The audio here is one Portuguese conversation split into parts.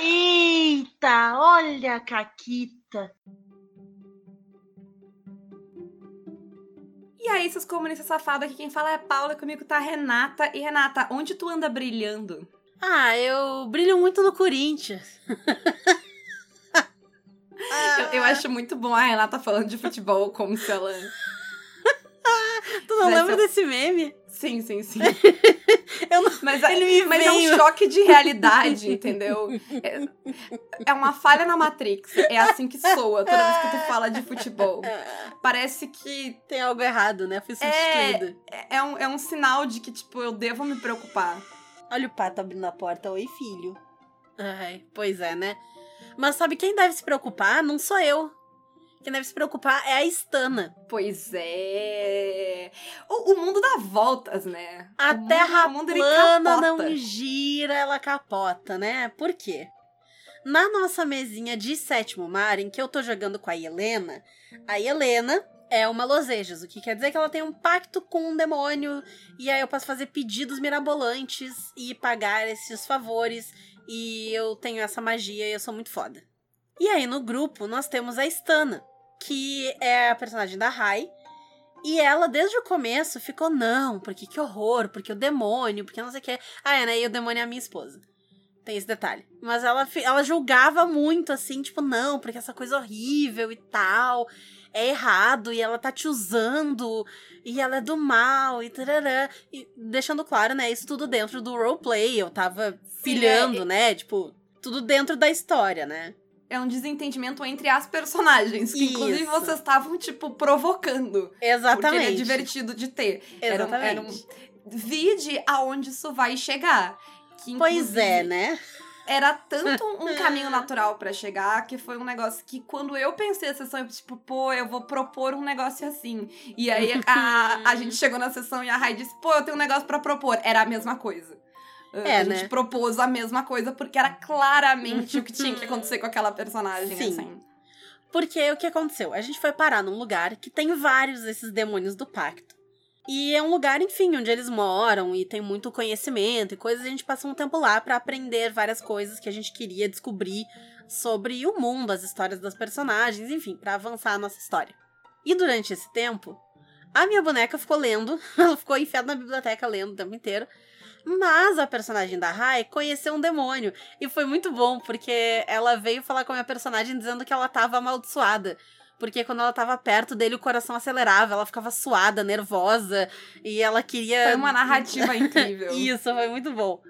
Eita, olha a Caquita. E aí, seus comunistas safados, aqui quem fala é a Paula, comigo tá a Renata. E Renata, onde tu anda brilhando? Ah, eu brilho muito no Corinthians. eu, eu, acho muito bom a Renata falando de futebol como se ela. tu não lembra desse meme? Sim, sim, sim. eu não... Mas, ele me mas é um choque de realidade, entendeu? É, é, uma falha na Matrix. É assim que soa toda vez que tu fala de futebol. Parece que. Tem algo errado, né? Fui substituída. É, é, um, é um sinal de que, tipo, eu devo me preocupar. Olha o pato abrindo a porta. Oi, filho. Ai, pois é, né? Mas sabe quem deve se preocupar? Não sou eu. Quem deve se preocupar é a Stana. Pois é. O, o mundo dá voltas, né? A o Terra mundo, plana não gira, ela capota, né? Por quê? Na nossa mesinha de sétimo mar, em que eu tô jogando com a Helena, a Helena é uma Losejas, o que quer dizer que ela tem um pacto com um demônio, e aí eu posso fazer pedidos mirabolantes e pagar esses favores, e eu tenho essa magia e eu sou muito foda. E aí no grupo nós temos a Stana, que é a personagem da Rai. E ela, desde o começo, ficou, não, porque que horror, porque o demônio, porque não sei o que. Ah, é, né? E o demônio é a minha esposa. Tem esse detalhe. Mas ela, ela julgava muito, assim, tipo, não, porque essa coisa horrível e tal. É errado, e ela tá te usando, e ela é do mal, e tarará. E deixando claro, né? Isso tudo dentro do roleplay. Eu tava filhando, Sim, é, né? Tipo, tudo dentro da história, né? É um desentendimento entre as personagens. Que, inclusive, vocês estavam, tipo, provocando. Exatamente. Porque é divertido de ter. Exatamente. Era um, era um... Vide aonde isso vai chegar. Que, pois é, né? Era tanto um caminho natural para chegar que foi um negócio que quando eu pensei a sessão, eu tipo, pô, eu vou propor um negócio assim. E aí a, a gente chegou na sessão e a Rai disse, pô, eu tenho um negócio para propor. Era a mesma coisa. É, a gente né? propôs a mesma coisa porque era claramente o que tinha que acontecer com aquela personagem, Sim. assim. Porque o que aconteceu? A gente foi parar num lugar que tem vários desses demônios do pacto. E é um lugar, enfim, onde eles moram e tem muito conhecimento e coisas. A gente passou um tempo lá para aprender várias coisas que a gente queria descobrir sobre o mundo, as histórias das personagens, enfim, para avançar a nossa história. E durante esse tempo, a minha boneca ficou lendo, ela ficou enfiada na biblioteca lendo o tempo inteiro. Mas a personagem da Rai conheceu um demônio. E foi muito bom, porque ela veio falar com a minha personagem dizendo que ela tava amaldiçoada. Porque quando ela tava perto dele, o coração acelerava, ela ficava suada, nervosa, e ela queria. Foi uma narrativa incrível. Isso, foi muito bom.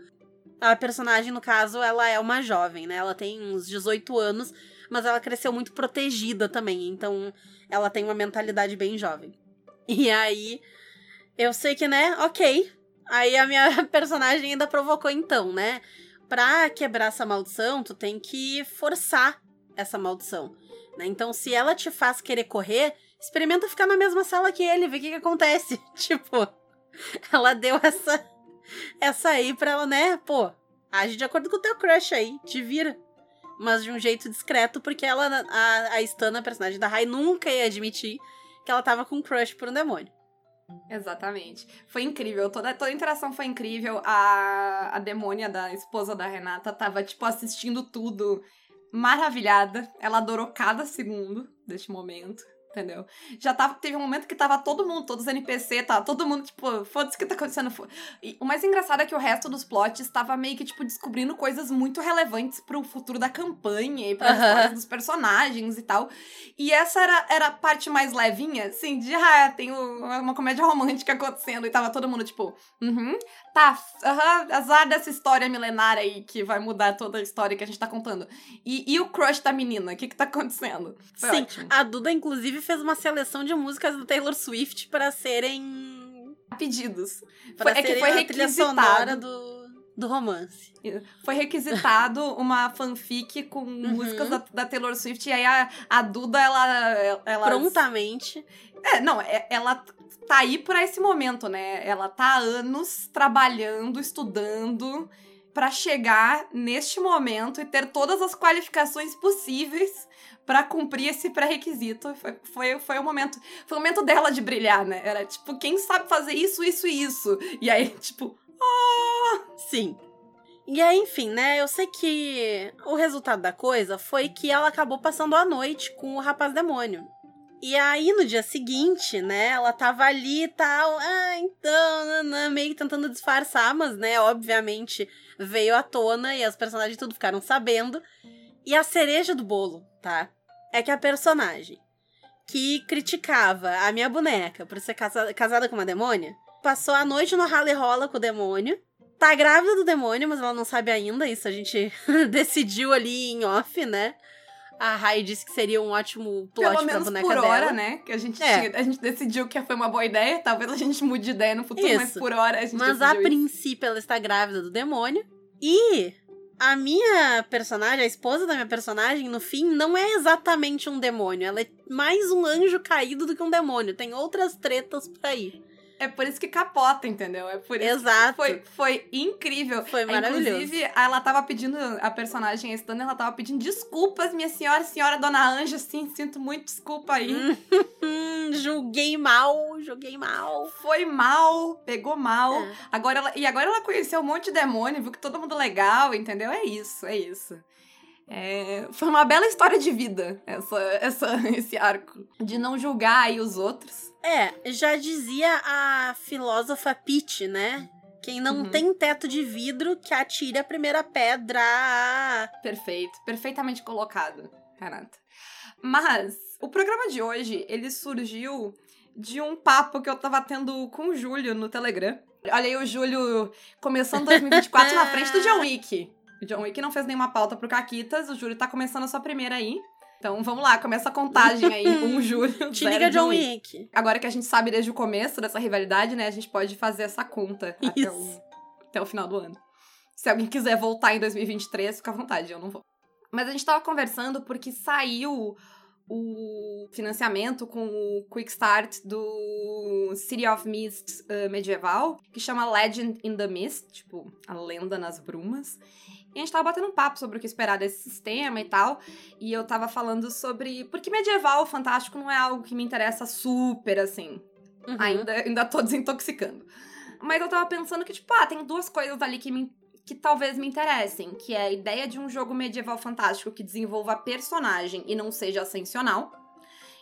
A personagem, no caso, ela é uma jovem, né? Ela tem uns 18 anos, mas ela cresceu muito protegida também, então ela tem uma mentalidade bem jovem. E aí, eu sei que, né, ok, Aí a minha personagem ainda provocou então, né? Pra quebrar essa maldição, tu tem que forçar essa maldição. Né? Então, se ela te faz querer correr, experimenta ficar na mesma sala que ele, ver o que, que acontece. tipo, ela deu essa essa aí pra ela, né? Pô, age de acordo com o teu crush aí, te vira. Mas de um jeito discreto, porque ela, a, a Stan, a personagem da Rai, nunca ia admitir que ela tava com um crush por um demônio. Exatamente. Foi incrível. Toda, toda a interação foi incrível. A, a demônia da esposa da Renata tava, tipo, assistindo tudo maravilhada. Ela adorou cada segundo deste momento entendeu? Já tava, teve um momento que tava todo mundo, todos os NPC, tá todo mundo, tipo, foda-se o que tá acontecendo. E o mais engraçado é que o resto dos plots tava meio que, tipo, descobrindo coisas muito relevantes pro futuro da campanha e para uhum. dos personagens e tal. E essa era, era a parte mais levinha, assim, de, ah, tem uma comédia romântica acontecendo e tava todo mundo, tipo, uhum, tá, uhum, azar dessa história milenária aí que vai mudar toda a história que a gente tá contando. E, e o crush da menina, o que que tá acontecendo? Foi Sim, ótimo. a Duda, inclusive, fez uma seleção de músicas do Taylor Swift para serem pedidos. É que foi requisitado do, do romance. Foi requisitado uma fanfic com uhum. músicas da, da, Taylor Swift e aí a, a Duda ela, ela prontamente. É, não, é, ela tá aí para esse momento, né? Ela tá há anos trabalhando, estudando para chegar neste momento e ter todas as qualificações possíveis para cumprir esse pré-requisito. Foi, foi, foi o momento. Foi o momento dela de brilhar, né? Era tipo, quem sabe fazer isso, isso e isso. E aí, tipo, ah! Sim. E aí, enfim, né? Eu sei que o resultado da coisa foi que ela acabou passando a noite com o rapaz demônio. E aí, no dia seguinte, né, ela tava ali e tal, ah, então, meio tentando disfarçar, mas, né, obviamente veio à tona e as personagens tudo ficaram sabendo. E a cereja do bolo, tá? É que a personagem que criticava a minha boneca por ser casada, casada com uma demônia passou a noite no rally rola com o demônio. Tá grávida do demônio, mas ela não sabe ainda. Isso a gente decidiu ali em off, né? A Rai disse que seria um ótimo plot Pelo pra boneca por dela. hora, né? Que a gente, É. tinha- a gente decidiu que foi uma boa ideia. Talvez a gente mude de ideia no futuro, mas Isso. por hora a gente Mas a isso. princípio ela está grávida do demônio. E a minha personagem, a esposa da minha personagem, no fim, não é exatamente um demônio. Ela é mais um anjo caído do que um demônio. Tem outras tretas por aí. É por isso que capota, entendeu? É por isso Exato. Foi, foi incrível. Foi maravilhoso. Inclusive, ela tava pedindo, a personagem, a ela tava pedindo desculpas, minha senhora, senhora Dona Anja, sim, sinto muito desculpa aí. Hum, julguei mal, julguei mal. Foi mal, pegou mal. É. Agora ela, e agora ela conheceu um monte de demônio, viu que todo mundo legal, entendeu? É isso, é isso. É, foi uma bela história de vida, essa, essa, esse arco. De não julgar aí os outros. É, já dizia a filósofa Pitt, né? Quem não Uhum. tem teto de vidro que atire a primeira pedra. Perfeito, perfeitamente colocado, Renata. Mas o programa de hoje, ele surgiu de um papo que eu tava tendo com o Júlio no Telegram. Olha aí o Júlio começando 2024 na frente do John Wick. O John Wick não fez nenhuma pauta pro Caquitas, o Júlio tá começando a sua primeira aí. Então vamos lá, começa a contagem aí, um Júlio. Te liga, John Wick. Wick. Agora que a gente sabe desde o começo dessa rivalidade, né, a gente pode fazer essa conta até o, até o final do ano. Se alguém quiser voltar em 2023, fica à vontade, eu não vou. Mas a gente tava conversando porque saiu o financiamento com o Quick Start do City of Mist uh, medieval, que chama Legend in the Mist, tipo, a lenda nas brumas. E a gente tava batendo um papo sobre o que esperar desse sistema e tal. E eu tava falando sobre. Porque medieval fantástico não é algo que me interessa super assim. Uhum. Ainda, ainda tô desintoxicando. Mas eu tava pensando que, tipo, ah, tem duas coisas ali que, me, que talvez me interessem. Que é a ideia de um jogo medieval fantástico que desenvolva personagem e não seja ascensional.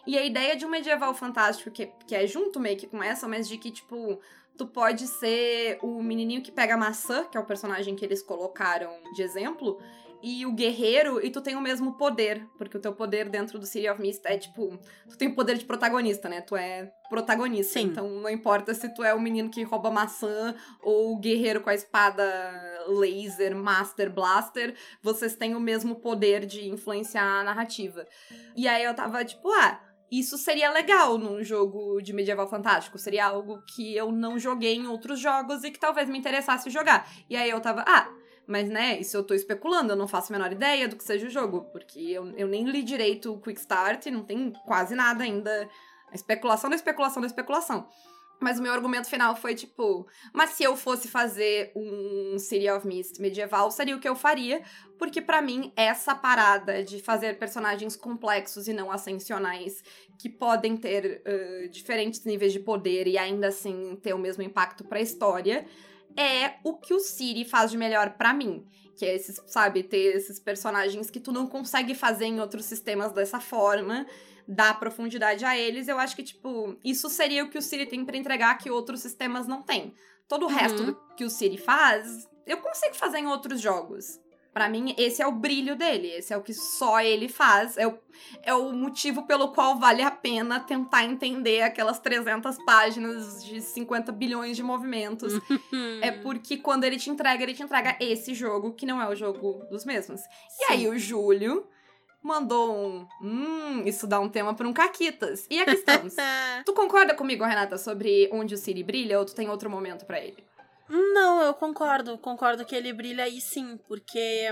E a ideia de um medieval fantástico que, que é junto meio que com essa, mas de que, tipo, tu pode ser o menininho que pega a maçã, que é o personagem que eles colocaram de exemplo, e o guerreiro, e tu tem o mesmo poder, porque o teu poder dentro do City of Mist é tipo, tu tem o poder de protagonista, né? Tu é protagonista. Sim. Então não importa se tu é o menino que rouba maçã ou o guerreiro com a espada laser, master, blaster, vocês têm o mesmo poder de influenciar a narrativa. E aí eu tava tipo, ah, isso seria legal num jogo de medieval fantástico. Seria algo que eu não joguei em outros jogos e que talvez me interessasse jogar. E aí eu tava, ah, mas né, isso eu tô especulando, eu não faço a menor ideia do que seja o jogo, porque eu, eu nem li direito o Quick Start, não tem quase nada ainda. A especulação da especulação da especulação. Mas o meu argumento final foi tipo, mas se eu fosse fazer um City of Mist medieval, seria o que eu faria, porque pra mim essa parada de fazer personagens complexos e não ascensionais que podem ter uh, diferentes níveis de poder e ainda assim ter o mesmo impacto pra história, é o que o City faz de melhor pra mim. Que é esses, sabe, ter esses personagens que tu não consegue fazer em outros sistemas dessa forma, dar profundidade a eles. Eu acho que, tipo, isso seria o que o City tem pra entregar que outros sistemas não têm. Todo o Uhum. resto que o City faz, eu consigo fazer em outros jogos. Pra mim, esse é o brilho dele, esse é o que só ele faz, é o, é o motivo pelo qual vale a pena tentar entender aquelas 300 páginas de 50 bilhões de movimentos. Hum. É porque quando ele te entrega, ele te entrega esse jogo, que não é o jogo dos mesmos. E aí o Júlio mandou um. Hum, isso dá um tema pra um Caquitas. E aqui estamos. tu concorda comigo, Renata, sobre onde o Siri brilha ou tu tem outro momento pra ele? Não, eu concordo. Concordo que ele brilha aí sim, porque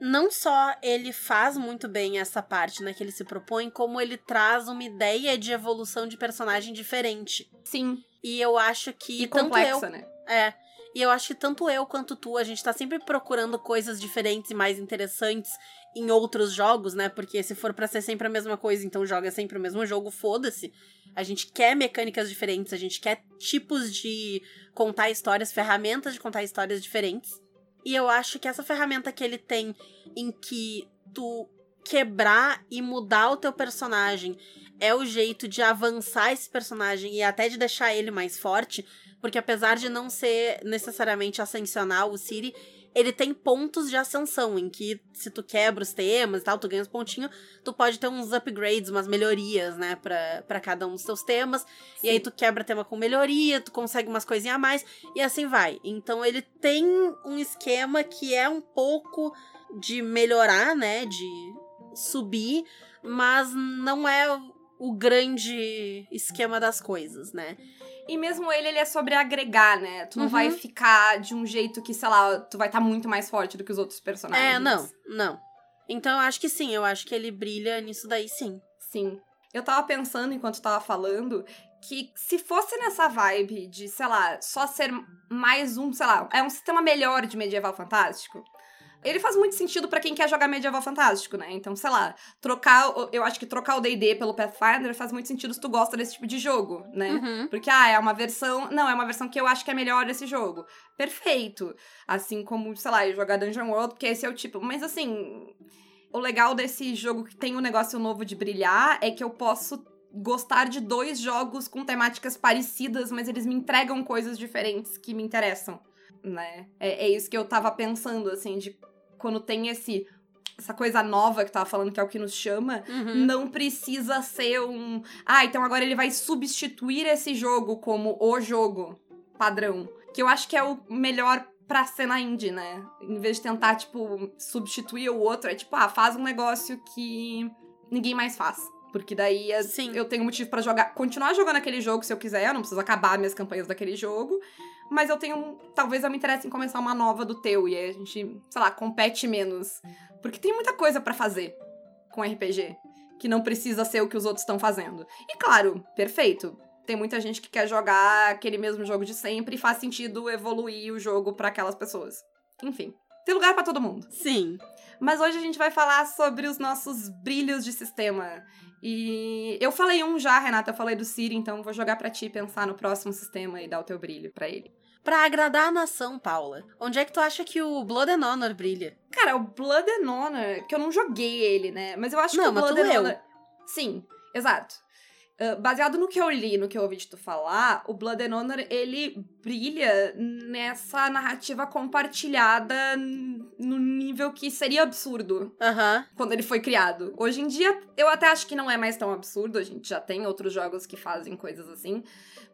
não só ele faz muito bem essa parte né, que ele se propõe, como ele traz uma ideia de evolução de personagem diferente. Sim. E eu acho que E complexa, eu, né? É. E eu acho que tanto eu quanto tu, a gente tá sempre procurando coisas diferentes e mais interessantes em outros jogos, né? Porque se for pra ser sempre a mesma coisa, então joga sempre o mesmo jogo, foda-se. A gente quer mecânicas diferentes, a gente quer tipos de contar histórias, ferramentas de contar histórias diferentes. E eu acho que essa ferramenta que ele tem em que tu quebrar e mudar o teu personagem é o jeito de avançar esse personagem e até de deixar ele mais forte, porque apesar de não ser necessariamente ascensional o Siri, ele tem pontos de ascensão, em que se tu quebra os temas e tal, tu ganha uns pontinhos, tu pode ter uns upgrades, umas melhorias, né, pra, pra cada um dos teus temas. Sim. E aí tu quebra tema com melhoria, tu consegue umas coisinhas a mais, e assim vai. Então ele tem um esquema que é um pouco de melhorar, né, de subir, mas não é o grande esquema das coisas, né? E mesmo ele, ele é sobre agregar, né? Tu não uhum. vai ficar de um jeito que, sei lá, tu vai estar tá muito mais forte do que os outros personagens. É, não, não. Então eu acho que sim, eu acho que ele brilha nisso daí sim. Sim. Eu tava pensando enquanto tava falando que se fosse nessa vibe de, sei lá, só ser mais um, sei lá, é um sistema melhor de medieval fantástico, ele faz muito sentido para quem quer jogar medieval fantástico, né? Então, sei lá, trocar. Eu acho que trocar o DD pelo Pathfinder faz muito sentido se tu gosta desse tipo de jogo, né? Uhum. Porque, ah, é uma versão. Não, é uma versão que eu acho que é melhor desse jogo. Perfeito. Assim como, sei lá, jogar Dungeon World, porque esse é o tipo. Mas assim. O legal desse jogo que tem um negócio novo de brilhar é que eu posso gostar de dois jogos com temáticas parecidas, mas eles me entregam coisas diferentes que me interessam, né? É, é isso que eu tava pensando, assim, de quando tem esse essa coisa nova que tava falando que é o que nos chama, uhum. não precisa ser um. Ah, então agora ele vai substituir esse jogo como o jogo padrão. Que eu acho que é o melhor pra cena indie, né? Em vez de tentar, tipo, substituir o outro, é tipo, ah, faz um negócio que ninguém mais faz. Porque daí é, Sim. eu tenho motivo para jogar, continuar jogando aquele jogo se eu quiser, eu não preciso acabar minhas campanhas daquele jogo mas eu tenho. Talvez eu me interesse em começar uma nova do teu e aí a gente, sei lá, compete menos. Porque tem muita coisa para fazer com RPG que não precisa ser o que os outros estão fazendo. E claro, perfeito. Tem muita gente que quer jogar aquele mesmo jogo de sempre e faz sentido evoluir o jogo para aquelas pessoas. Enfim, tem lugar para todo mundo. Sim. Mas hoje a gente vai falar sobre os nossos brilhos de sistema. E eu falei um já, Renata, eu falei do Siri, então vou jogar para ti pensar no próximo sistema e dar o teu brilho para ele para agradar a nação, Paula. Onde é que tu acha que o Blood and Honor brilha? Cara, o Blood and Honor, que eu não joguei ele, né? Mas eu acho não, que o Blood and Honor. Sim, exato. Uh, baseado no que eu li, no que eu ouvi de tu falar, o Blood and Honor, ele brilha nessa narrativa compartilhada no nível que seria absurdo uhum. quando ele foi criado. Hoje em dia, eu até acho que não é mais tão absurdo, a gente já tem outros jogos que fazem coisas assim,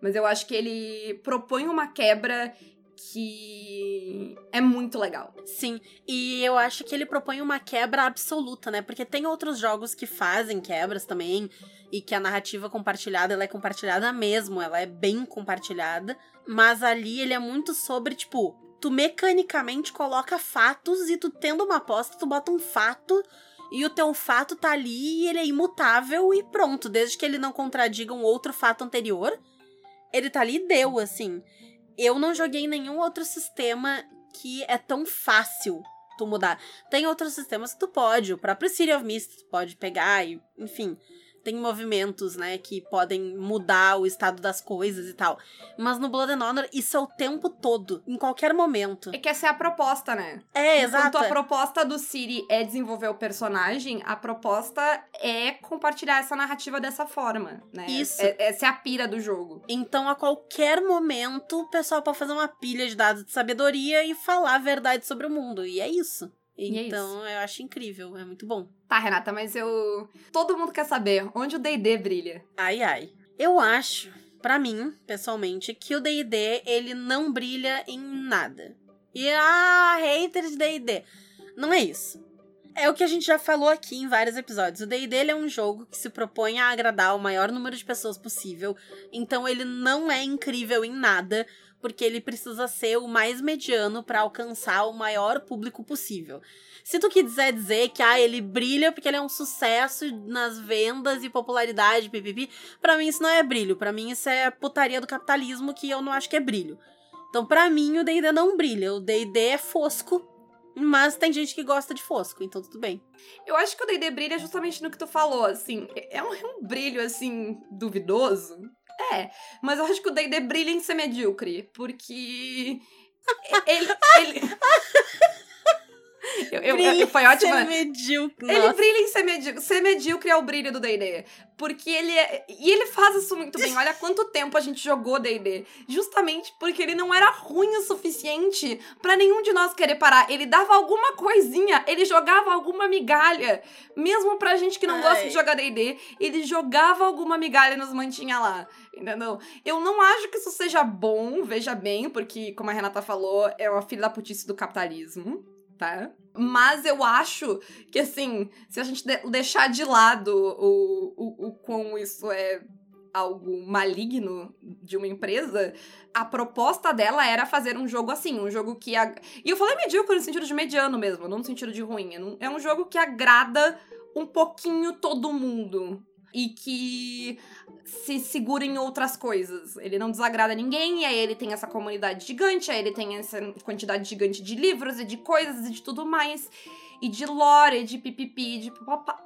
mas eu acho que ele propõe uma quebra que é muito legal. Sim, e eu acho que ele propõe uma quebra absoluta, né? Porque tem outros jogos que fazem quebras também e que a narrativa compartilhada, ela é compartilhada mesmo, ela é bem compartilhada, mas ali ele é muito sobre, tipo, tu mecanicamente coloca fatos e tu tendo uma aposta, tu bota um fato e o teu fato tá ali e ele é imutável e pronto, desde que ele não contradiga um outro fato anterior, ele tá ali e deu, assim. Eu não joguei nenhum outro sistema que é tão fácil tu mudar. Tem outros sistemas que tu pode, o próprio City of Mist tu pode pegar e, enfim, tem movimentos, né, que podem mudar o estado das coisas e tal. Mas no Blood and Honor, isso é o tempo todo, em qualquer momento. É que essa é a proposta, né? É, exato. Enquanto a proposta do Siri é desenvolver o personagem, a proposta é compartilhar essa narrativa dessa forma, né? Isso. É, essa é a pira do jogo. Então, a qualquer momento, o pessoal pode fazer uma pilha de dados de sabedoria e falar a verdade sobre o mundo. E é isso. É então, é eu acho incrível, é muito bom. Tá, Renata, mas eu. Todo mundo quer saber onde o DD brilha. Ai, ai. Eu acho, para mim, pessoalmente, que o DD ele não brilha em nada. E ah, haters de DD. Não é isso. É o que a gente já falou aqui em vários episódios. O D&D é um jogo que se propõe a agradar o maior número de pessoas possível. Então ele não é incrível em nada, porque ele precisa ser o mais mediano para alcançar o maior público possível. Se tu quiser dizer que ah, ele brilha porque ele é um sucesso nas vendas e popularidade, pipipi, para mim isso não é brilho, para mim isso é putaria do capitalismo que eu não acho que é brilho. Então, para mim, o D&D não brilha. O D&D é fosco, mas tem gente que gosta de fosco, então tudo bem. Eu acho que o D&D brilha justamente no que tu falou, assim. É um, é um brilho, assim, duvidoso. É, mas eu acho que o D&D brilha em ser medíocre, porque ele, ele... Eu, eu, eu, foi ótimo. Ser medíocre. Ele brilha em ser medíocre. Ser medíocre é o brilho do D&D. Porque ele é... E ele faz isso muito bem. Olha quanto tempo a gente jogou D&D. Justamente porque ele não era ruim o suficiente para nenhum de nós querer parar. Ele dava alguma coisinha, ele jogava alguma migalha. Mesmo pra gente que não Ai. gosta de jogar D&D, ele jogava alguma migalha e nos mantinha lá. Entendeu? Eu não acho que isso seja bom, veja bem, porque, como a Renata falou, é uma filha da putice do capitalismo tá? Mas eu acho que, assim, se a gente de deixar de lado o, o, o quão isso é algo maligno de uma empresa, a proposta dela era fazer um jogo assim, um jogo que. Ag... E eu falei medíocre no sentido de mediano mesmo, não no sentido de ruim. É um jogo que agrada um pouquinho todo mundo. E que se segura em outras coisas. Ele não desagrada ninguém, e aí ele tem essa comunidade gigante, aí ele tem essa quantidade gigante de livros e de coisas e de tudo mais. E de lore, de pipipi, de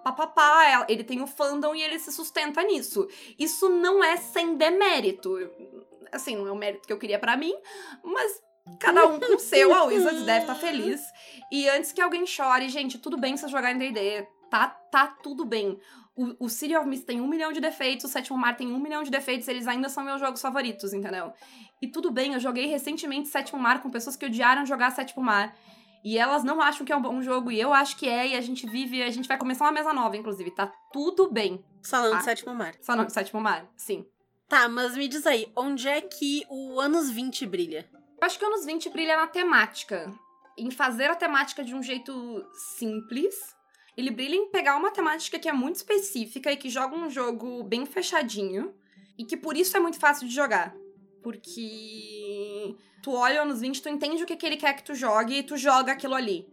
papapá. Ele tem o fandom e ele se sustenta nisso. Isso não é sem demérito. Assim, não é o mérito que eu queria para mim, mas cada um com o seu. A Wizards deve estar tá feliz. E antes que alguém chore, gente, tudo bem você jogar em D&D. Tá, tá tudo bem. O, o City of Mist tem um milhão de defeitos, o Sétimo Mar tem um milhão de defeitos, eles ainda são meus jogos favoritos, entendeu? E tudo bem, eu joguei recentemente Sétimo Mar com pessoas que odiaram jogar Sétimo Mar. E elas não acham que é um bom jogo, e eu acho que é, e a gente vive, a gente vai começar uma mesa nova, inclusive, tá tudo bem. Falando tá? de Sétimo Mar. Falando de Sétimo Mar, sim. Tá, mas me diz aí, onde é que o anos 20 brilha? Eu acho que o anos 20 brilha na temática. Em fazer a temática de um jeito simples, ele brilha em pegar uma temática que é muito específica e que joga um jogo bem fechadinho. E que por isso é muito fácil de jogar. Porque tu olha nos 20, tu entende o que, que ele quer que tu jogue e tu joga aquilo ali.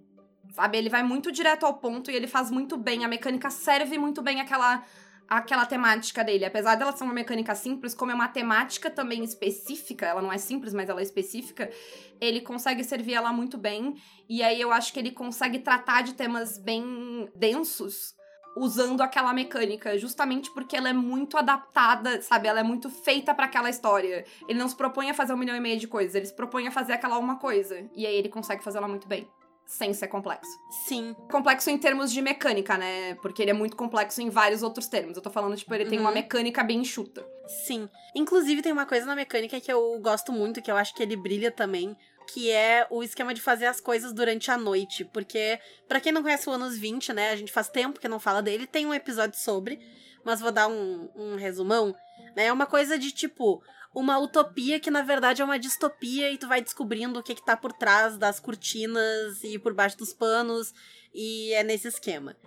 Sabe? Ele vai muito direto ao ponto e ele faz muito bem. A mecânica serve muito bem aquela aquela temática dele. Apesar dela ser uma mecânica simples, como é uma temática também específica, ela não é simples, mas ela é específica, ele consegue servir ela muito bem. E aí eu acho que ele consegue tratar de temas bem densos usando aquela mecânica, justamente porque ela é muito adaptada, sabe? Ela é muito feita para aquela história. Ele não se propõe a fazer um milhão e meio de coisas, ele se propõe a fazer aquela uma coisa. E aí ele consegue fazer ela muito bem sem ser complexo. Sim. Complexo em termos de mecânica, né? Porque ele é muito complexo em vários outros termos. Eu tô falando, tipo, ele uhum. tem uma uhum. mecânica bem enxuta. Sim. Inclusive, tem uma coisa na mecânica que eu gosto muito, que eu acho que ele brilha também, que é o esquema de fazer as coisas durante a noite. Porque, para quem não conhece o Anos 20, né? A gente faz tempo que não fala dele, tem um episódio sobre, mas vou dar um, um resumão. Né? É uma coisa de tipo uma utopia que na verdade é uma distopia e tu vai descobrindo o que que tá por trás das cortinas e por baixo dos panos e é nesse esquema.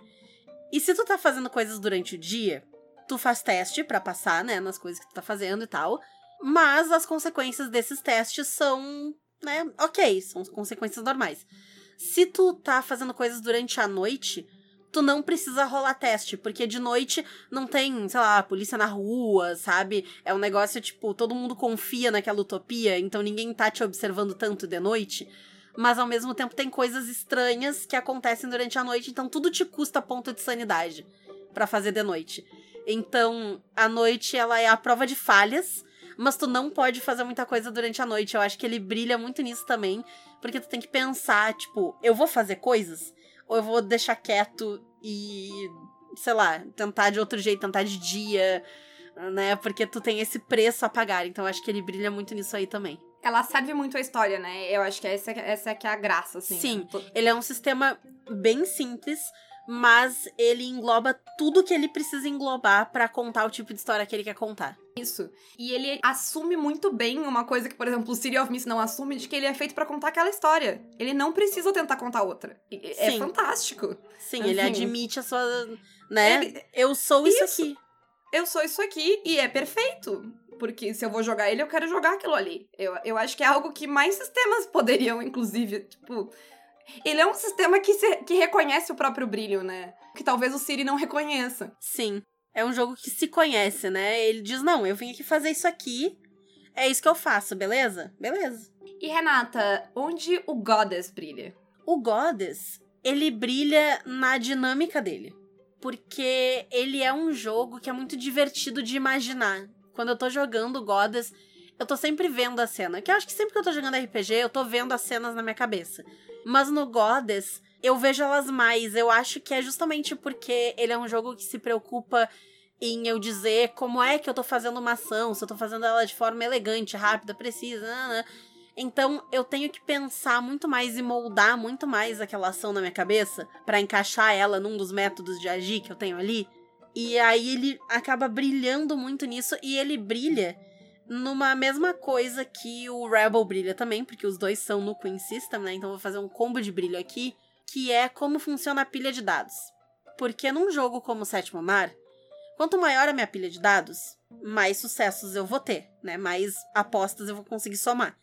E se tu tá fazendo coisas durante o dia, tu faz teste para passar, né, nas coisas que tu tá fazendo e tal, mas as consequências desses testes são, né, ok, são consequências normais. Se tu tá fazendo coisas durante a noite, tu não precisa rolar teste, porque de noite não tem, sei lá, polícia na rua, sabe? É um negócio tipo, todo mundo confia naquela utopia, então ninguém tá te observando tanto de noite. Mas ao mesmo tempo tem coisas estranhas que acontecem durante a noite, então tudo te custa ponto de sanidade para fazer de noite. Então, a noite ela é a prova de falhas, mas tu não pode fazer muita coisa durante a noite. Eu acho que ele brilha muito nisso também, porque tu tem que pensar, tipo, eu vou fazer coisas ou eu vou deixar quieto e, sei lá, tentar de outro jeito, tentar de dia, né? Porque tu tem esse preço a pagar. Então acho que ele brilha muito nisso aí também. Ela serve muito a história, né? Eu acho que essa, essa é que é a graça, assim. Sim, ele é um sistema bem simples, mas ele engloba tudo que ele precisa englobar para contar o tipo de história que ele quer contar. Isso. E ele assume muito bem uma coisa que, por exemplo, o City of Mist não assume, de que ele é feito para contar aquela história. Ele não precisa tentar contar outra. É Sim. fantástico. Sim, ele admite a sua. Né? Ele... Eu sou isso, isso aqui. Eu sou isso aqui e é perfeito porque se eu vou jogar ele, eu quero jogar aquilo ali. Eu, eu acho que é algo que mais sistemas poderiam, inclusive, tipo, ele é um sistema que, se, que reconhece o próprio brilho, né? Que talvez o Siri não reconheça. Sim. É um jogo que se conhece, né? Ele diz: não, eu vim aqui fazer isso aqui. É isso que eu faço, beleza? Beleza. E Renata, onde o Goddess brilha? O Goddess, ele brilha na dinâmica dele. Porque ele é um jogo que é muito divertido de imaginar. Quando eu tô jogando Goddess, eu tô sempre vendo a cena. Que eu acho que sempre que eu tô jogando RPG, eu tô vendo as cenas na minha cabeça. Mas no Goddess, eu vejo elas mais. Eu acho que é justamente porque ele é um jogo que se preocupa em eu dizer como é que eu tô fazendo uma ação, se eu tô fazendo ela de forma elegante, rápida, precisa. Né, né. Então eu tenho que pensar muito mais e moldar muito mais aquela ação na minha cabeça para encaixar ela num dos métodos de agir que eu tenho ali. E aí ele acaba brilhando muito nisso e ele brilha numa mesma coisa que o Rebel brilha também, porque os dois são no Queen System, né? Então vou fazer um combo de brilho aqui, que é como funciona a pilha de dados. Porque num jogo como o Sétimo Mar, quanto maior a minha pilha de dados, mais sucessos eu vou ter, né? Mais apostas eu vou conseguir somar.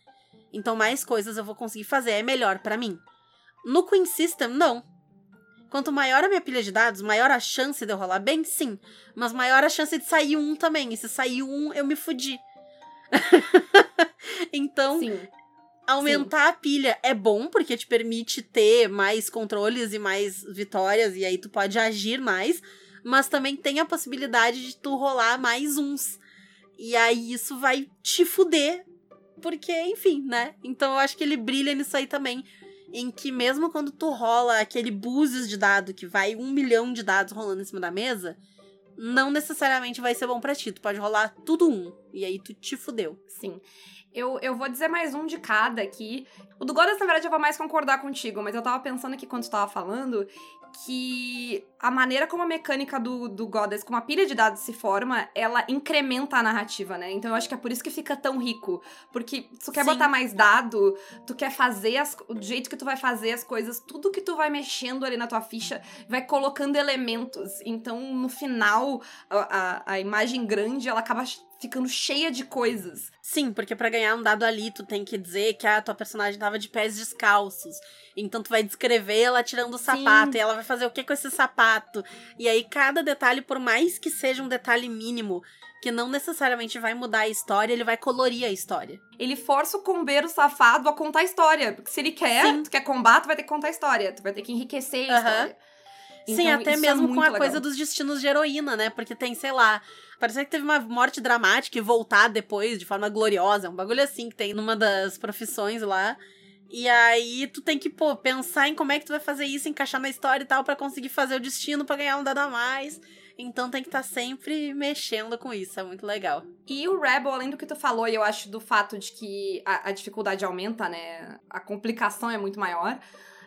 Então mais coisas eu vou conseguir fazer, é melhor para mim. No Queen System, não. Quanto maior a minha pilha de dados, maior a chance de eu rolar bem, sim. Mas maior a chance de sair um também. E se sair um, eu me fudi. então, sim. aumentar sim. a pilha é bom, porque te permite ter mais controles e mais vitórias, e aí tu pode agir mais. Mas também tem a possibilidade de tu rolar mais uns. E aí isso vai te fuder porque, enfim, né? Então eu acho que ele brilha nisso aí também. Em que mesmo quando tu rola aquele búzios de dado que vai um milhão de dados rolando em cima da mesa, não necessariamente vai ser bom pra ti. Tu pode rolar tudo um. E aí tu te fudeu. Sim. Eu, eu vou dizer mais um de cada aqui. O do Godas, na verdade, eu vou mais concordar contigo, mas eu tava pensando aqui quando tu tava falando que a maneira como a mecânica do, do Goddess, como a pilha de dados se forma, ela incrementa a narrativa, né? Então eu acho que é por isso que fica tão rico. Porque tu quer Sim. botar mais dado, tu quer fazer as, o jeito que tu vai fazer as coisas, tudo que tu vai mexendo ali na tua ficha, vai colocando elementos. Então, no final, a, a, a imagem grande, ela acaba ficando cheia de coisas. Sim, porque para ganhar um dado ali, tu tem que dizer que a tua personagem tava de pés descalços. Então tu vai descrever ela tirando o sapato Sim. e ela vai fazer o que com esse sapato. E aí cada detalhe, por mais que seja um detalhe mínimo, que não necessariamente vai mudar a história, ele vai colorir a história. Ele força o combeiro safado a contar a história. Porque se ele quer, Sim. tu quer combate, tu vai ter que contar a história. Tu vai ter que enriquecer a uhum. história. Então, Sim, até é mesmo é com a legal. coisa dos destinos de heroína, né? Porque tem, sei lá, Parecia que teve uma morte dramática e voltar depois de forma gloriosa. Um bagulho assim que tem numa das profissões lá. E aí tu tem que, pô, pensar em como é que tu vai fazer isso, encaixar na história e tal, para conseguir fazer o destino para ganhar um dado a mais. Então tem que estar tá sempre mexendo com isso, é muito legal. E o Rebel, além do que tu falou, e eu acho do fato de que a, a dificuldade aumenta, né? A complicação é muito maior.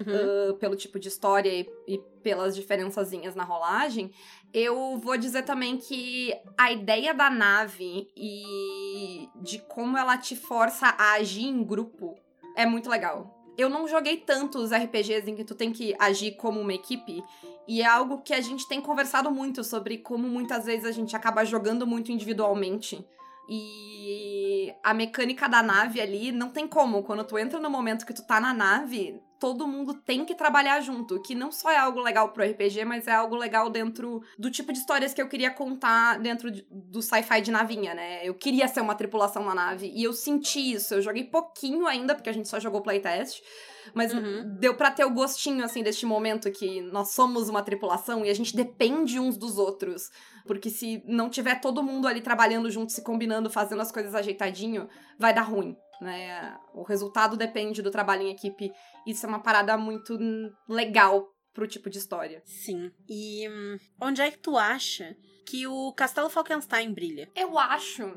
Uhum. Uh, pelo tipo de história e, e pelas diferençazinhas na rolagem, eu vou dizer também que a ideia da nave e de como ela te força a agir em grupo é muito legal. Eu não joguei tantos RPGs em que tu tem que agir como uma equipe, e é algo que a gente tem conversado muito sobre como muitas vezes a gente acaba jogando muito individualmente. E a mecânica da nave ali não tem como. Quando tu entra no momento que tu tá na nave, todo mundo tem que trabalhar junto, que não só é algo legal pro RPG, mas é algo legal dentro do tipo de histórias que eu queria contar dentro de, do sci-fi de navinha, né? Eu queria ser uma tripulação na nave e eu senti isso. Eu joguei pouquinho ainda, porque a gente só jogou playtest, mas uhum. deu para ter o gostinho assim deste momento que nós somos uma tripulação e a gente depende uns dos outros. Porque se não tiver todo mundo ali trabalhando junto, se combinando, fazendo as coisas ajeitadinho, vai dar ruim né? O resultado depende do trabalho em equipe. Isso é uma parada muito legal pro tipo de história. Sim. E hum, onde é que tu acha que o Castelo Falkenstein brilha? Eu acho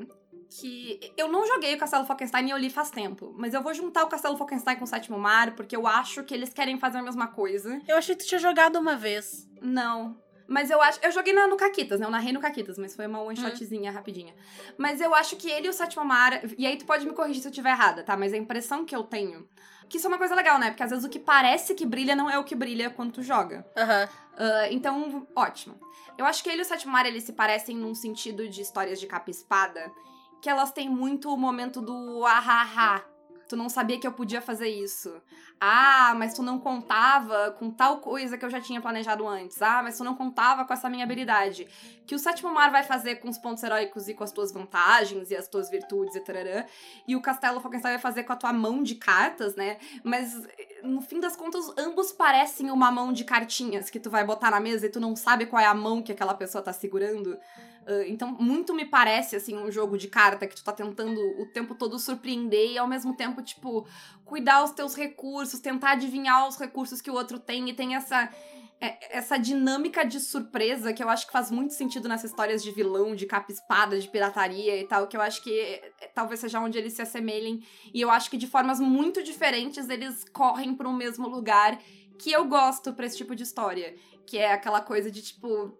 que eu não joguei o Castelo Falkenstein e eu li faz tempo, mas eu vou juntar o Castelo Falkenstein com o Sétimo Mar porque eu acho que eles querem fazer a mesma coisa. Eu achei que tu tinha jogado uma vez. Não, mas eu acho. Eu joguei no Caquitas, né? Eu narrei no Caquitas, mas foi uma one shotzinha hum. rapidinha. Mas eu acho que ele e o Sétimo Mar. E aí tu pode me corrigir se eu estiver errada, tá? Mas a impressão que eu tenho. Que isso é uma coisa legal, né? Porque às vezes o que parece que brilha não é o que brilha quando tu joga. Uhum. Uh, então, ótimo. Eu acho que ele e o Sétimo Mar, eles se parecem num sentido de histórias de capa e espada. Que elas têm muito o momento do ahaha Tu não sabia que eu podia fazer isso. Ah, mas tu não contava com tal coisa que eu já tinha planejado antes. Ah, mas tu não contava com essa minha habilidade. Que o sétimo mar vai fazer com os pontos heróicos e com as tuas vantagens e as tuas virtudes e tararã. E o castelo Falkenstein vai fazer com a tua mão de cartas, né? Mas no fim das contas, ambos parecem uma mão de cartinhas que tu vai botar na mesa e tu não sabe qual é a mão que aquela pessoa tá segurando. Uh, então, muito me parece, assim, um jogo de carta que tu tá tentando o tempo todo surpreender e ao mesmo tempo, tipo, cuidar os teus recursos, tentar adivinhar os recursos que o outro tem e tem essa essa dinâmica de surpresa que eu acho que faz muito sentido nessas histórias de vilão, de capa-espada, de pirataria e tal, que eu acho que é, talvez seja onde eles se assemelhem. E eu acho que de formas muito diferentes eles correm para o mesmo lugar que eu gosto para esse tipo de história. Que é aquela coisa de tipo.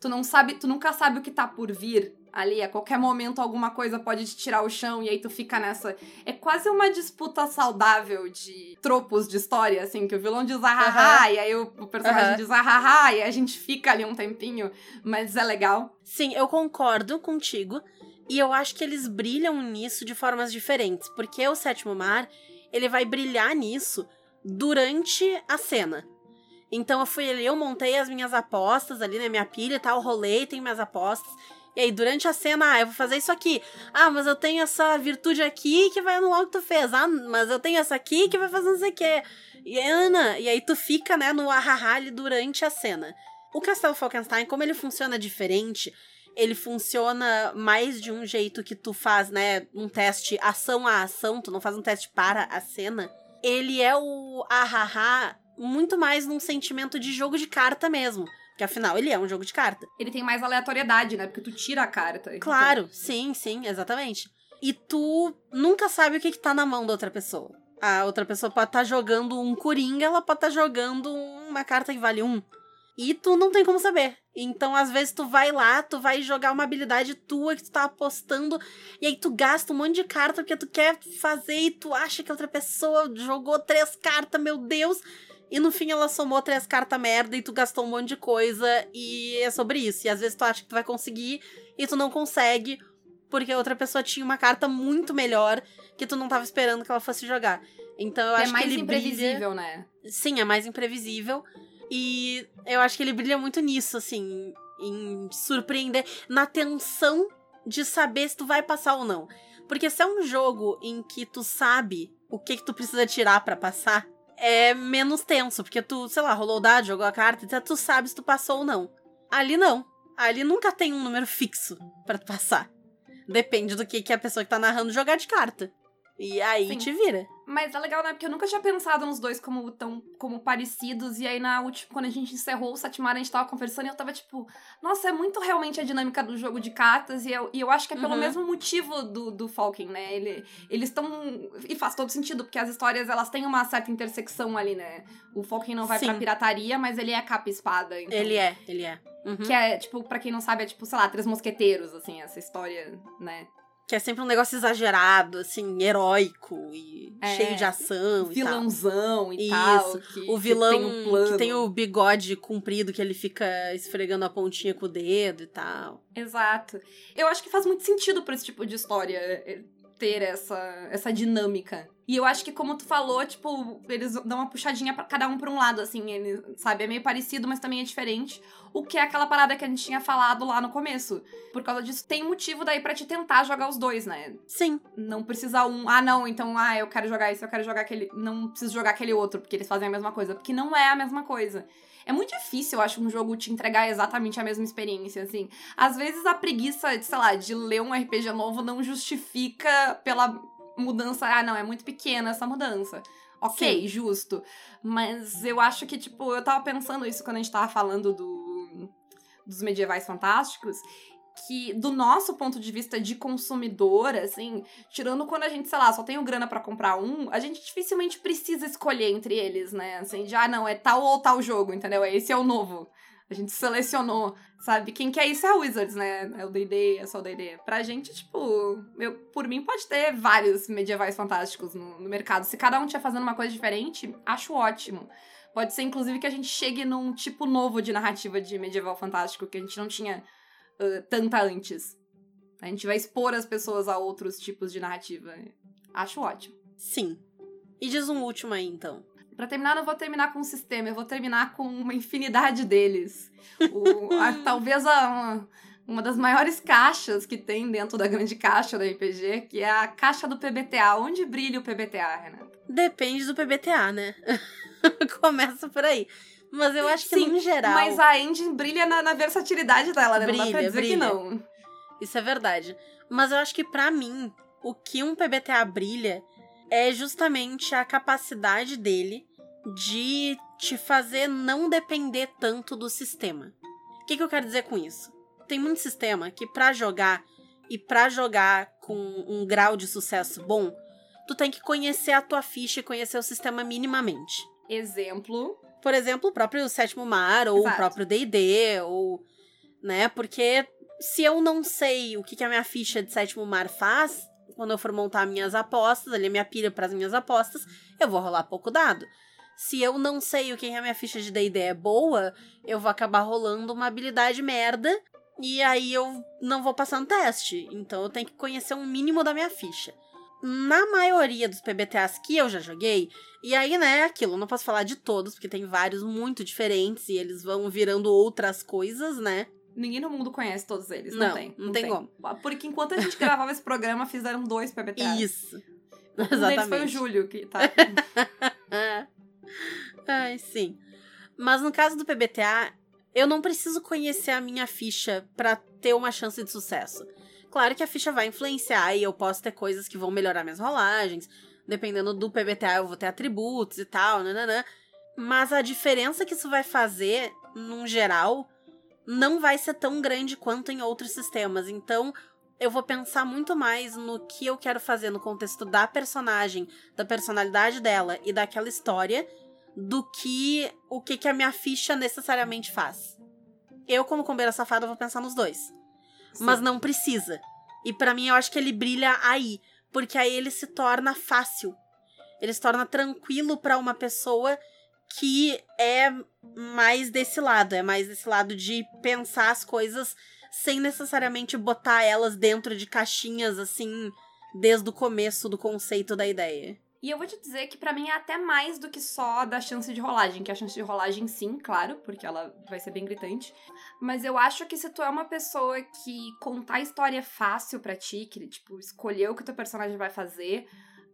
Tu não sabe, tu nunca sabe o que tá por vir ali. A qualquer momento alguma coisa pode te tirar o chão e aí tu fica nessa. É quase uma disputa saudável de tropos de história, assim, que o vilão diz ahaha, uhum. e aí o, personagem uhum. diz ahaha, e a gente fica ali um tempinho, mas é legal. Sim, eu concordo contigo. E eu acho que eles brilham nisso de formas diferentes, porque o Sétimo Mar, ele vai brilhar nisso durante a cena. Então eu fui ali, eu montei as minhas apostas ali na né, minha pilha e tal, rolei, tenho minhas apostas. E aí, durante a cena, ah, eu vou fazer isso aqui. Ah, mas eu tenho essa virtude aqui que vai anular o que tu fez. Ah, mas eu tenho essa aqui que vai fazer não sei o quê. E Ana, e aí tu fica, né, no ahahá durante a cena. O Castelo Falkenstein, como ele funciona diferente, ele funciona mais de um jeito que tu faz, né, um teste ação a ação, tu não faz um teste para a cena. Ele é o ahahá muito mais num sentimento de jogo de carta mesmo. Que afinal, ele é um jogo de carta. Ele tem mais aleatoriedade, né? Porque tu tira a carta. Então. Claro, então... sim, sim, exatamente. E tu nunca sabe o que, que tá na mão da outra pessoa. A outra pessoa pode estar tá jogando um coringa, ela pode estar tá jogando uma carta que vale um. E tu não tem como saber. Então, às vezes, tu vai lá, tu vai jogar uma habilidade tua que tu tá apostando, e aí tu gasta um monte de carta porque tu quer fazer e tu acha que a outra pessoa jogou três cartas, meu Deus. E no fim ela somou três cartas merda e tu gastou um monte de coisa e é sobre isso. E às vezes tu acha que tu vai conseguir e tu não consegue porque a outra pessoa tinha uma carta muito melhor que tu não tava esperando que ela fosse jogar. Então eu é acho que ele imprevisível, brilha... né? Sim, é mais imprevisível. E eu acho que ele brilha muito nisso, assim, em surpreender, na tensão de saber se tu vai passar ou não. Porque se é um jogo em que tu sabe o que, que tu precisa tirar para passar, é menos tenso, porque tu, sei lá, rolou o dado, jogou a carta, então tu sabe se tu passou ou não. Ali não. Ali nunca tem um número fixo para passar. Depende do que, que a pessoa que tá narrando jogar de carta. E aí Sim. te vira. Mas é legal, né? Porque eu nunca tinha pensado nos dois como tão como parecidos. E aí, na última, quando a gente encerrou o Satimara, a gente tava conversando e eu tava tipo, nossa, é muito realmente a dinâmica do jogo de cartas. E eu, e eu acho que é pelo uhum. mesmo motivo do, do Falken, né? Ele, eles estão. E faz todo sentido, porque as histórias elas têm uma certa intersecção ali, né? O Falken não vai Sim. pra pirataria, mas ele é capa espada. Então... Ele é, ele é. Uhum. Que é, tipo, pra quem não sabe, é tipo, sei lá, Três Mosqueteiros, assim, essa história, né? Que é sempre um negócio exagerado, assim, heróico e é, cheio de ação vilãozão e, e tal. Que, o vilão que tem, um que tem o bigode comprido que ele fica esfregando a pontinha com o dedo e tal. Exato. Eu acho que faz muito sentido para esse tipo de história eh, ter essa, essa dinâmica. E eu acho que, como tu falou, tipo, eles dão uma puxadinha para cada um pra um lado, assim, ele, sabe? É meio parecido, mas também é diferente. O que é aquela parada que a gente tinha falado lá no começo. Por causa disso, tem motivo daí para te tentar jogar os dois, né? Sim. Não precisa um, ah, não, então, ah, eu quero jogar isso, eu quero jogar aquele. Não preciso jogar aquele outro, porque eles fazem a mesma coisa. Porque não é a mesma coisa. É muito difícil, eu acho, um jogo te entregar exatamente a mesma experiência, assim. Às vezes a preguiça, de, sei lá, de ler um RPG novo não justifica pela mudança. Ah, não, é muito pequena essa mudança. Ok, Sim. justo. Mas eu acho que, tipo, eu tava pensando isso quando a gente tava falando do, dos medievais fantásticos que, do nosso ponto de vista de consumidor, assim, tirando quando a gente, sei lá, só tem grana para comprar um, a gente dificilmente precisa escolher entre eles, né? Assim, de, ah, não, é tal ou tal jogo, entendeu? Esse é o novo. A gente selecionou, sabe? Quem quer isso é a Wizards, né? É o D&D, é só o D&D. Pra gente, tipo, eu, por mim pode ter vários medievais fantásticos no, no mercado. Se cada um estiver fazendo uma coisa diferente, acho ótimo. Pode ser, inclusive, que a gente chegue num tipo novo de narrativa de medieval fantástico que a gente não tinha uh, tanta antes. A gente vai expor as pessoas a outros tipos de narrativa. Acho ótimo. Sim. E diz um último aí, então. Pra terminar, não vou terminar com um sistema, eu vou terminar com uma infinidade deles. O, a, talvez a, uma das maiores caixas que tem dentro da grande caixa da RPG, que é a caixa do PBTA. Onde brilha o PBTA, Renata? Depende do PBTA, né? Começa por aí. Mas eu acho que, Sim, no geral. Mas a engine brilha na, na versatilidade dela, né? Brilha, não dá pra dizer brilha. que não. Isso é verdade. Mas eu acho que para mim, o que um PBTA brilha é justamente a capacidade dele de te fazer não depender tanto do sistema. O que, que eu quero dizer com isso? Tem muito sistema que para jogar e para jogar com um grau de sucesso bom, tu tem que conhecer a tua ficha e conhecer o sistema minimamente. Exemplo. Por exemplo, o próprio Sétimo Mar, ou Exato. o próprio D&D, ou... Né? Porque se eu não sei o que, que a minha ficha de Sétimo Mar faz, quando eu for montar minhas apostas, ali a minha pilha para as minhas apostas, eu vou rolar pouco dado. Se eu não sei o que a minha ficha de D&D é boa, eu vou acabar rolando uma habilidade merda e aí eu não vou passar no teste. Então eu tenho que conhecer um mínimo da minha ficha. Na maioria dos PBTAs que eu já joguei, e aí, né, aquilo, não posso falar de todos, porque tem vários muito diferentes e eles vão virando outras coisas, né? Ninguém no mundo conhece todos eles, não, não tem. Não, não tem, tem, como. Porque enquanto a gente gravava esse programa, fizeram dois PBTAs. Isso. Um Exatamente. deles foi o Júlio, que tá. Ai, sim. Mas no caso do PBTA, eu não preciso conhecer a minha ficha para ter uma chance de sucesso. Claro que a ficha vai influenciar e eu posso ter coisas que vão melhorar minhas rolagens. Dependendo do PBTA, eu vou ter atributos e tal, nananã. Mas a diferença que isso vai fazer, num geral, não vai ser tão grande quanto em outros sistemas. Então, eu vou pensar muito mais no que eu quero fazer no contexto da personagem, da personalidade dela e daquela história, do que o que, que a minha ficha necessariamente faz. Eu, como combeira safada, vou pensar nos dois. Sim. Mas não precisa. E para mim, eu acho que ele brilha aí. Porque aí ele se torna fácil. Ele se torna tranquilo para uma pessoa que é mais desse lado. É mais desse lado de pensar as coisas sem necessariamente botar elas dentro de caixinhas assim, desde o começo do conceito da ideia. E eu vou te dizer que para mim é até mais do que só da chance de rolagem, que a chance de rolagem sim, claro, porque ela vai ser bem gritante. Mas eu acho que se tu é uma pessoa que contar a história é fácil para ti, que tipo, escolher o que teu personagem vai fazer,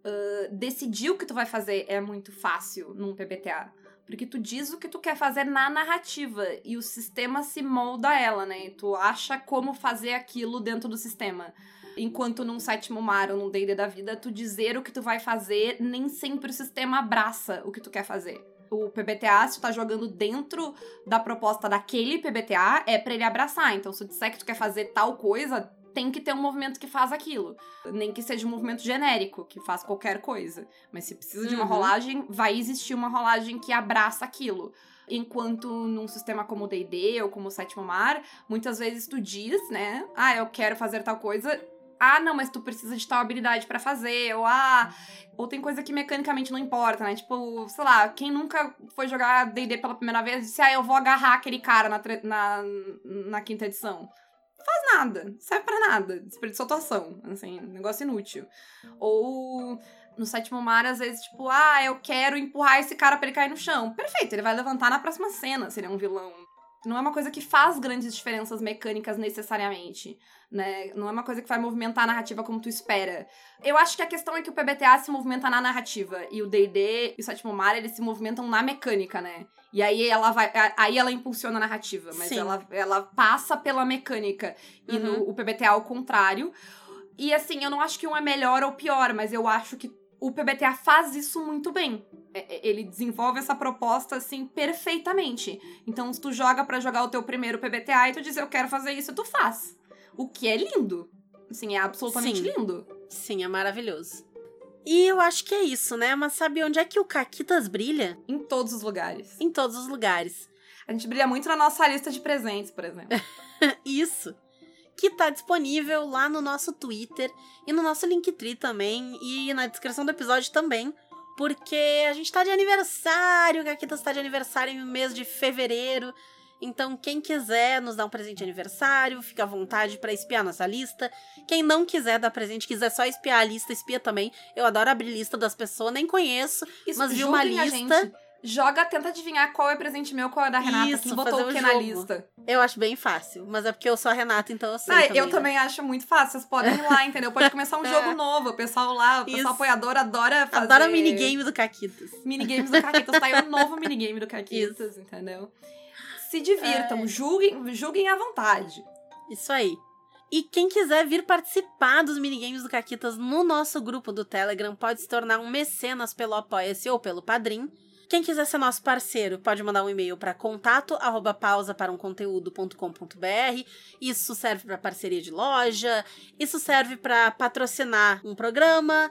uh, o que tu vai fazer é muito fácil num PBTA. Porque tu diz o que tu quer fazer na narrativa e o sistema se molda ela, né? Tu acha como fazer aquilo dentro do sistema. Enquanto num sétimo mar ou num D&D da vida, tu dizer o que tu vai fazer, nem sempre o sistema abraça o que tu quer fazer. O PBTA, se tu tá jogando dentro da proposta daquele PBTA, é para ele abraçar. Então, se tu disser que tu quer fazer tal coisa, tem que ter um movimento que faz aquilo. Nem que seja um movimento genérico, que faz qualquer coisa. Mas se precisa uhum. de uma uhum. rolagem, vai existir uma rolagem que abraça aquilo. Enquanto num sistema como o D&D ou como o Sétimo Mar, muitas vezes tu diz, né? Ah, eu quero fazer tal coisa ah, não, mas tu precisa de tal habilidade para fazer, ou ah, ou tem coisa que mecanicamente não importa, né? Tipo, sei lá, quem nunca foi jogar D&D pela primeira vez disse, ah, eu vou agarrar aquele cara na, na, na quinta edição. Faz nada, serve para nada, desperdiçou tua ação, assim, negócio inútil. Ou no sétimo mar, às vezes, tipo, ah, eu quero empurrar esse cara pra ele cair no chão. Perfeito, ele vai levantar na próxima cena, seria um vilão. Não é uma coisa que faz grandes diferenças mecânicas necessariamente né? Não é uma coisa que vai movimentar a narrativa como tu espera. Eu acho que a questão é que o PBTA se movimenta na narrativa e o D&D e o Sétimo Mar, eles se movimentam na mecânica, né? E aí ela vai, aí ela impulsiona a narrativa, mas ela, ela passa pela mecânica. E uhum. no o PBTA ao contrário. E assim, eu não acho que um é melhor ou pior, mas eu acho que o PBTA faz isso muito bem. É, é, ele desenvolve essa proposta assim perfeitamente. Então, se tu joga para jogar o teu primeiro PBTA e tu diz eu quero fazer isso, tu faz. O que é lindo. Assim, é absolutamente Sim. lindo. Sim, é maravilhoso. E eu acho que é isso, né? Mas sabe onde é que o Caquitas brilha? Em todos os lugares. Em todos os lugares. A gente brilha muito na nossa lista de presentes, por exemplo. isso. Que tá disponível lá no nosso Twitter e no nosso Linktree também e na descrição do episódio também. Porque a gente tá de aniversário, o Caquitas tá de aniversário no mês de fevereiro. Então, quem quiser nos dar um presente de aniversário, fica à vontade para espiar nossa lista. Quem não quiser dar presente, quiser só espiar a lista, espia também. Eu adoro abrir lista das pessoas, nem conheço, Isso, mas vi uma lista. Joga, tenta adivinhar qual é presente meu, qual é da Renata, Isso, quem botou o que na lista. Eu acho bem fácil, mas é porque eu sou a Renata, então eu sei. Ah, também, eu né? também acho muito fácil, vocês podem ir lá, entendeu? Pode começar um É. jogo novo, o pessoal lá, o pessoal Isso. apoiador adora fazer... Adoro minigame do Caquitas. Minigames do Caquitas, tá aí o novo minigame do Caquitas, entendeu? Se divirtam, julguem, julguem à vontade. Isso aí. E quem quiser vir participar dos minigames do Caquitas no nosso grupo do Telegram pode se tornar um mecenas pelo Apoia-se ou pelo Padrim. Quem quiser ser nosso parceiro pode mandar um e-mail para contato arroba pausa para um conteúdo.com.br. Isso serve para parceria de loja, isso serve para patrocinar um programa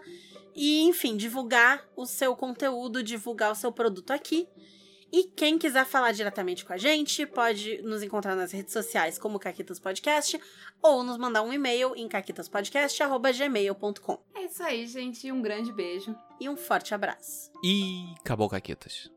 e, enfim, divulgar o seu conteúdo, divulgar o seu produto aqui. E quem quiser falar diretamente com a gente, pode nos encontrar nas redes sociais como Caquitas Podcast ou nos mandar um e-mail em caquitaspodcast.gmail.com. É isso aí, gente. Um grande beijo. E um forte abraço. E acabou, Caquetas.